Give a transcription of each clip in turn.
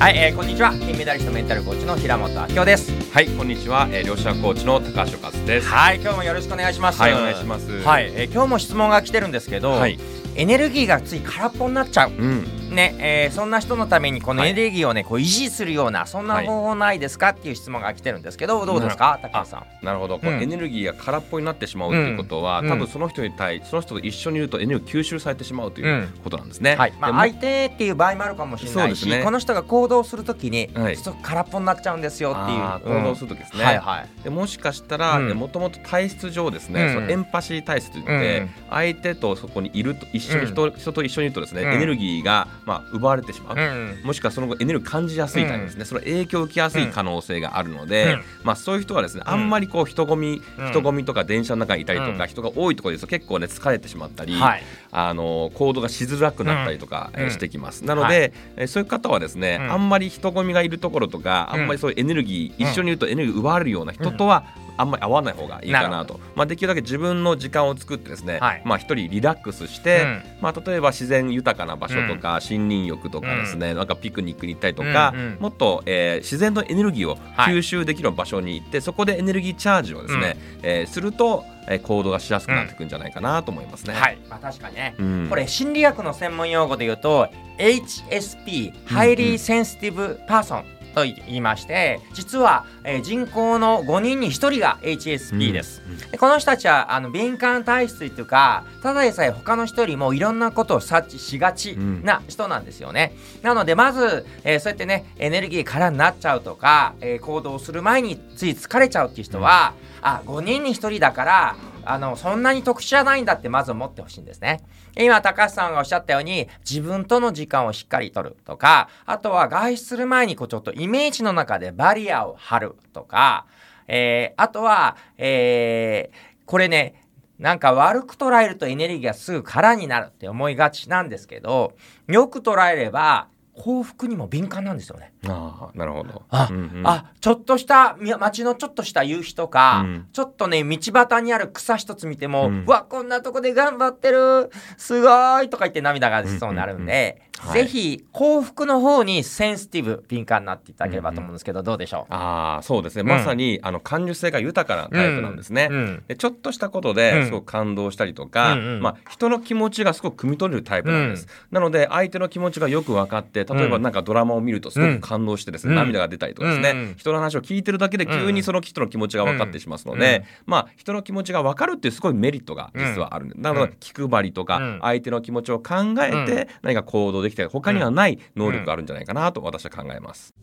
はい、えー、こんにちは。金メダリストメンタルコーチの平本明夫です。はい、こんにちは、えー、両者コーチの高橋和です。はい今日もよろしくお願いします。はいお願いします。はい、えー、今日も質問が来てるんですけど、はい、エネルギーがつい空っぽになっちゃう。うん、ね、えーそんな人のためにこのはい。エネルギーをねこう維持するようなそんなはい。方法ないですかっていう質問が来てるんですけどどうですかな高橋さん。なるほど、こううん。エネルギーが空っぽになってしまうということは、うん。多分その人に対、その人と一緒にいるとエネルギー吸収されてしまうといううん。ことなんですね。はい。まあ、相手っていう場合もあるかもしれないし、ね。この人が行動するときに、はい。ちょっと空っぽになっちゃうんですよっていう。行動するときですね。はいはい。でもしかしたらうん。もともと体質上ですね、うん。そのエンパシー体質といって、うん。相手とそこにいると一緒に人,、人と一緒にいるとですね、うん。エネルギーがまあ奪われてしまう。うん。もしくはその後エネルギー感じやすいタイプですね、その影響を受けやすい可能性があるので、うん。まあ、そういう人はですね、うん。あんまりこう人混み、うん。人混みとか電車の中にいたりとか、うん。人が多いところですと結構ね疲れてしまったり、はい。あの行動がしづらくなったりとか、してきます。なので、えーそういう方はですね、うん。あんまり人混みがいるところとか、うん。あんまりそういうエネルギー、うん。一緒にいるとエネルギー奪われるような人とは、あんまり会わない方がいいかなと、まあ、できるだけ自分の時間を作ってですね、はい。まあ、一人リラックスして、うん。まあ、例えば自然豊かな場所とか、森林浴とかですね、なんかピクニックに行ったりとか、うんうん。もっと、えー自然のエネルギーをはい。吸収できる場所に行って、そこでエネルギーチャージをですね、えーすると、えー行動がしやすくなっていくんじゃないかなと思いますね。はい、まあ、確かにね、うん。これ心理学の専門用語で言うと HSP Highly Sensitive Person と言いまして実は、えー人口の5人に1人が HSP です、でこの人たちはあの敏感体質というかただでさえ他の人よりもいろんなことを察知しがちな人なんですよね、なのでまず、えーそうやってねエネルギー空になっちゃうとか、えー行動する前につい疲れちゃうっていう人は、あ5人に1人だからあのそんなに特殊じゃないんだってまず思ってほしいんですね。今高橋さんがおっしゃったように自分との時間をしっかりとるとかあとは外出する前にこうちょっとイメージの中でバリアを張るとか、えーあとは、えーこれねなんか悪く捉えるとエネルギーがすぐ空になるって思いがちなんですけどよく捉えれば幸福にも敏感なんですよね。ああなるほど。あ、うんうんあちょっとしたみ街のちょっとした夕日とか、うんちょっとね道端にある草一つ見ても、うんわこんなとこで頑張ってるすごいとか言って涙が出そうになるんで、うんうんはい。ぜひ幸福の方にセンシティブ敏感になっていただければと思うんですけど、どうでしょう？ああそうですね、ん。まさにあの感受性が豊かなタイプなんですね。うん。でちょっとしたことうん。ですごく感動したりとか、うんうん。まあ、人の気持ちがすごく汲み取れるタイプなんです、なので相手の気持ちがよく分かって例えばなんかドラマを見るとすごく感動してですね、うん。涙が出たりとかですね、うんうん。人の話を聞いてるだけで急にその人の気持ちが分かってしますので、うんまあ、人の気持ちが分かるっていうすごいメリットが実はあるん。です、なので気配りとか、うん相手の気持ちを考えて何か行動できたり他にはない能力があるんじゃないかなと私は考えます。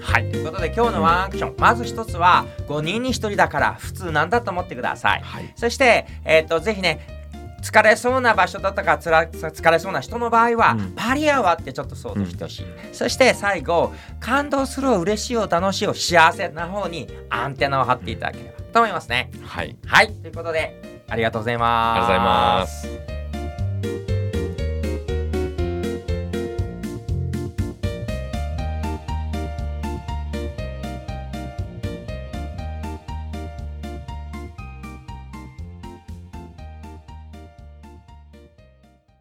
はい。ということで今日のワンアクションまず一つは5人に1人だから普通なんだと思ってください。はい。そして、えー、とぜひね疲れそうな場所だとかつら疲れそうな人の場合は、うん。バリアはってちょっと想像してほしい、そして最後感動するを嬉しいを楽しいを幸せな方にアンテナを張っていただければと思いますね。はい。はい。ということでありがとうございます。ありがとうございます。Thank you.